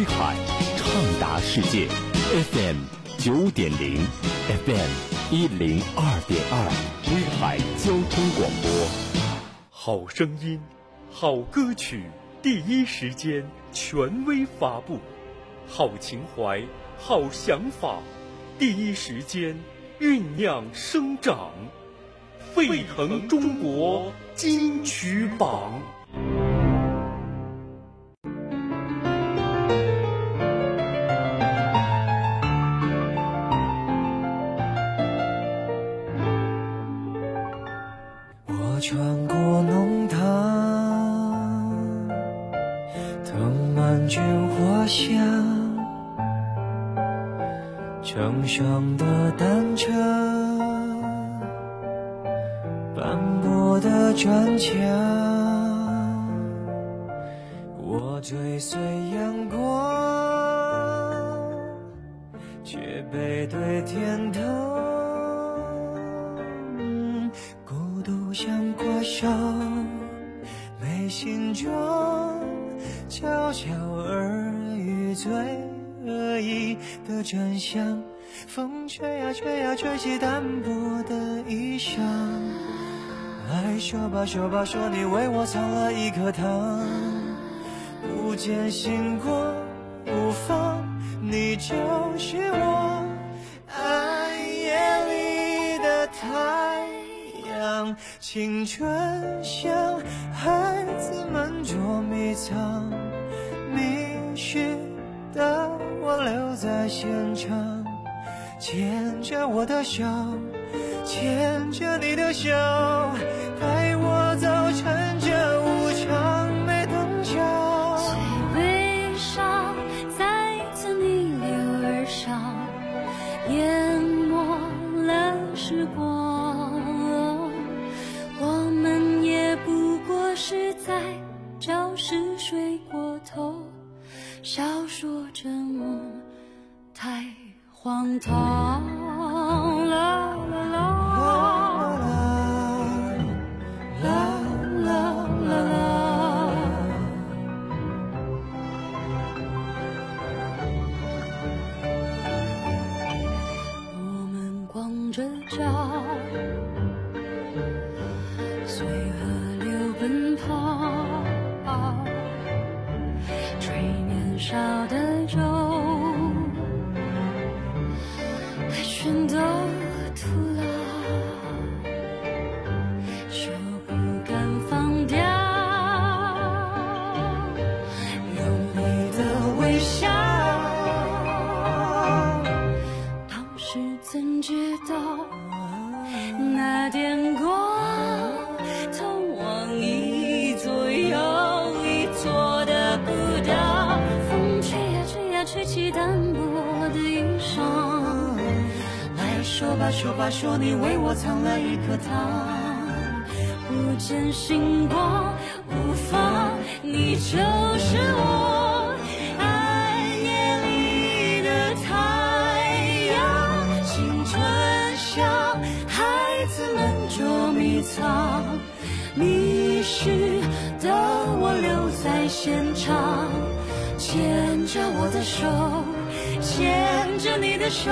威海畅达世界。FM 九点零 FM 一零二点二威海交通广播，好声音，好歌曲，第一时间权威发布，好情怀，好想法，第一时间酝酿生长，沸腾中国金曲榜。追随阳光，却背对天堂。孤独像怪兽，眉心中悄悄耳语最恶意的真相。风吹呀吹呀，吹起单薄的衣裳。来说吧说吧，说你为我藏了一颗糖，不见星光无妨，你就是我暗夜里的太阳。青春像孩子们捉迷藏，迷失的我留在现场，牵着我的手，牵着你的手，吧说吧，说你为我藏了一颗糖。不见星光无妨，你就是我暗夜里的太阳。青春像孩子们捉迷藏，迷失的我留在现场，牵着我的手，牵着你的手，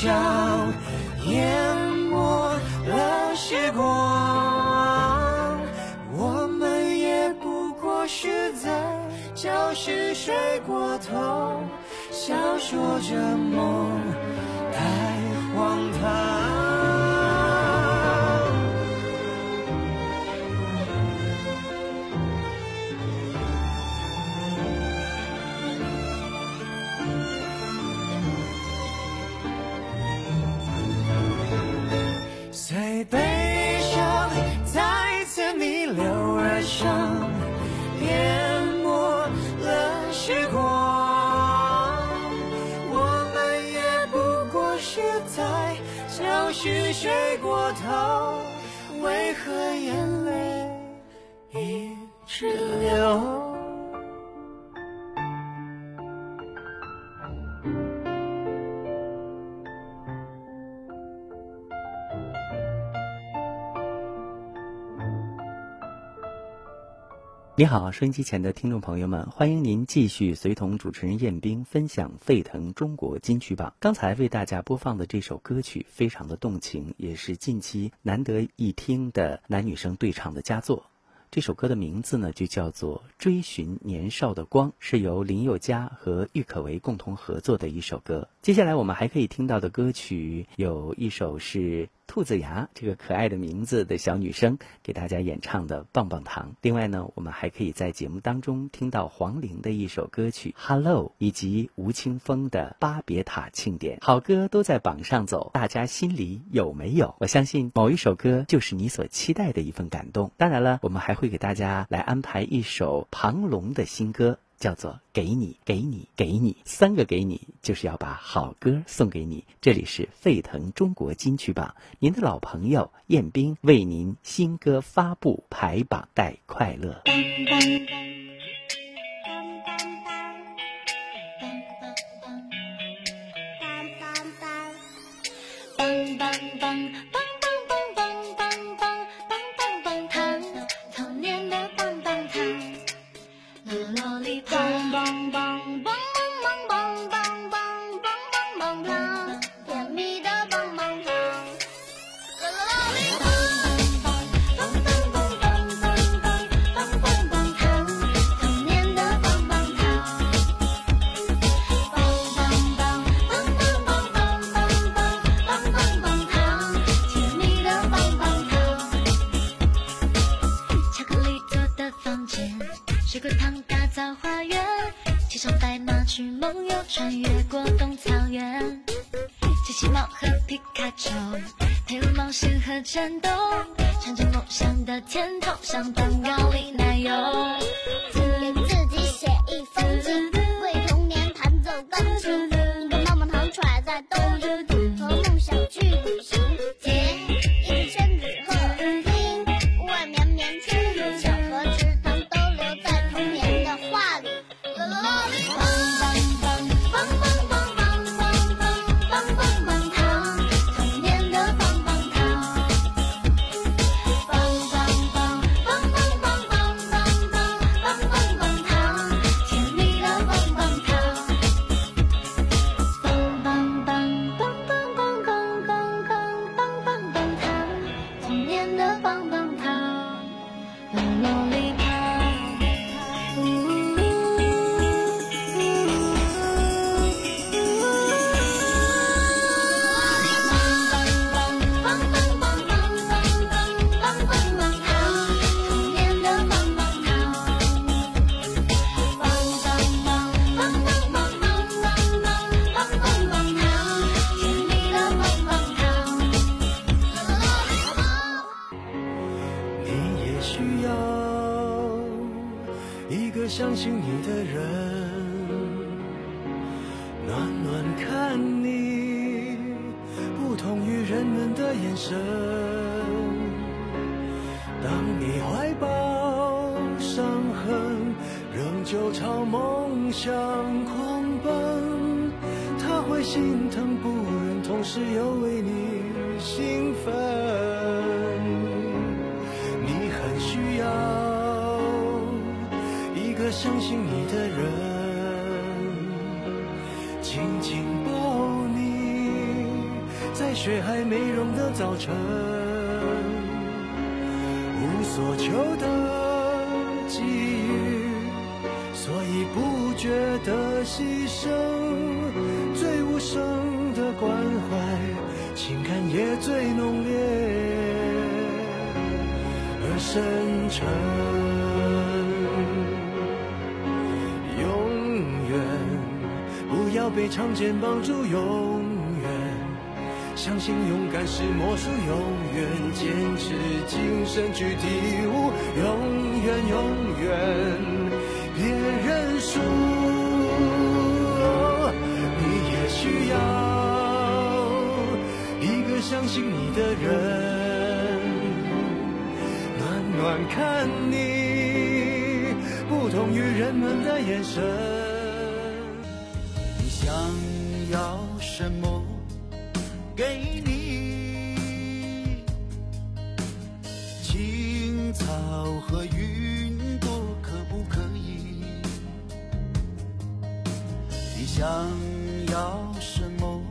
笑，淹没了时光。我们也不过是在教室睡过头，笑说着梦太荒唐。悲伤再次逆流而上，淹没了时光。我们也不过是在教室睡过头，为何眼泪一直你好，收音机前的听众朋友们，欢迎您继续随同主持人燕兵分享沸腾中国金曲榜。刚才为大家播放的这首歌曲非常的动情，也是近期难得一听的男女生对唱的佳作。这首歌的名字呢，就叫做《追寻年少的光》，是由林宥嘉和郁可唯共同合作的一首歌。接下来我们还可以听到的歌曲有一首是。兔子牙这个可爱的名字的小女生给大家演唱的《棒棒糖》。另外呢，我们还可以在节目当中听到黄龄的一首歌曲《Hello》，以及吴青峰的《巴别塔庆典》。好歌都在榜上走，大家心里有没有？我相信某一首歌就是你所期待的一份感动。当然了，我们还会给大家来安排一首庞龙的新歌。叫做给你，给你，给你三个给你，就是要把好歌送给你。这里是沸腾中国金曲榜，您的老朋友彦斌为您新歌发布排榜带快乐。是梦游，穿越过冬草原，机器猫和皮卡丘陪我冒险和战斗，尝尝梦想的甜头，像蛋糕里奶油。给自己写一封信，为童年弹奏钢琴，一根棒棒糖揣在兜里。梦想狂奔，他会心疼不忍，同时又为你兴奋。你很需要一个相信你的人，紧紧抱你，在雪还没融的早晨，无所求的给予，所以不觉得牺牲，最无声的关怀，情感也最浓烈而深沉。永远不要被长剑绑住，永远相信勇敢是魔术，永远坚持精神去体悟，永远永远看你不同于人们的眼神，你想要什么？给你。青草和云朵可不可以？你想要什么？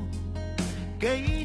给你。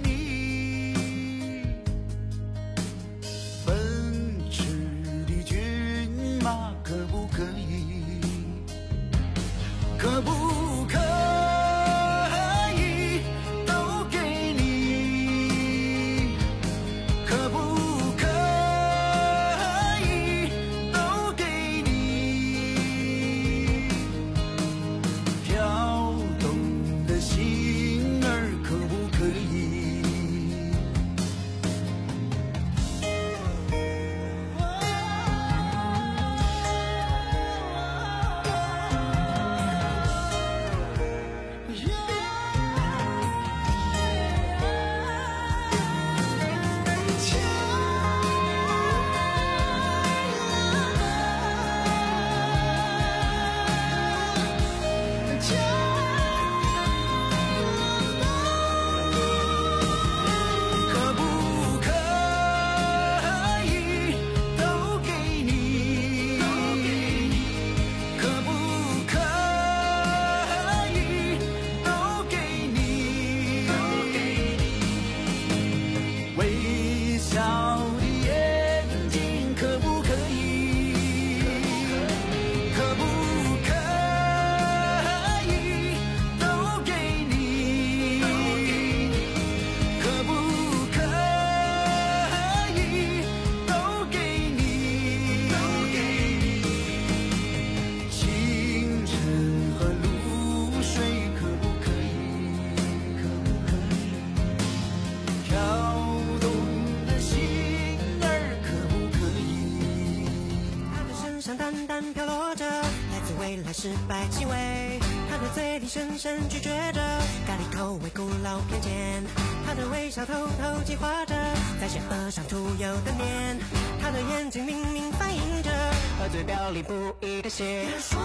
失败气味，他的嘴里深深咀嚼着咖喱口味古老偏见，他的微笑偷偷计划着在邪恶上涂油的面，他的眼睛明明反映着和嘴表里不一的血。说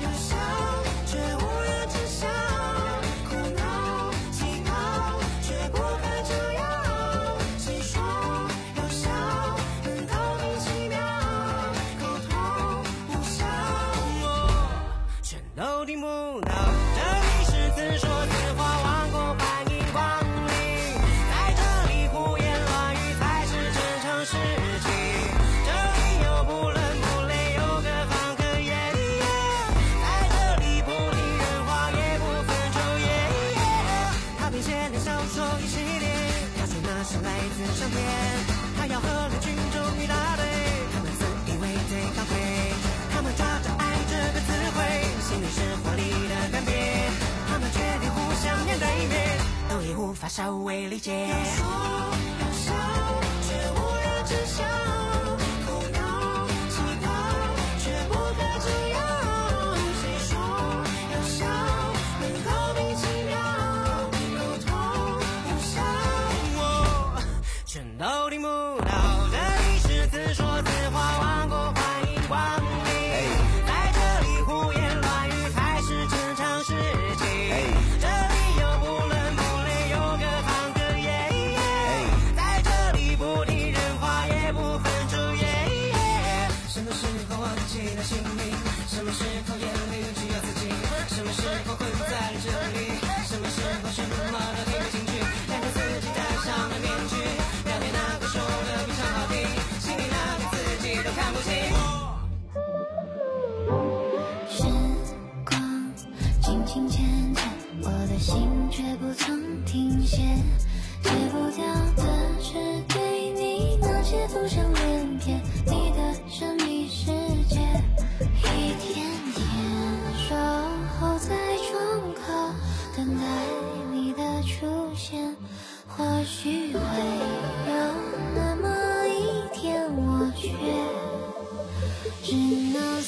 有一系列，他说那是来自上天，他要和人群中一大堆，他们自以为最高贵，他们抓着爱这个词汇，心里是华丽的干瘪，他们决定互相面对面，都已无法稍微理解。要说要笑，却无人知晓，么时候什么都听不进去？两个自己戴上了面具，表面那个说的非常好听，心里那个自己都看不清。时光轻轻浅浅，我的心却不曾停歇。戒不掉的是对你那些浮想联翩，你的神秘世界，一天天守候在窗口，等待你的出现。或许会有那么一天，我却。只能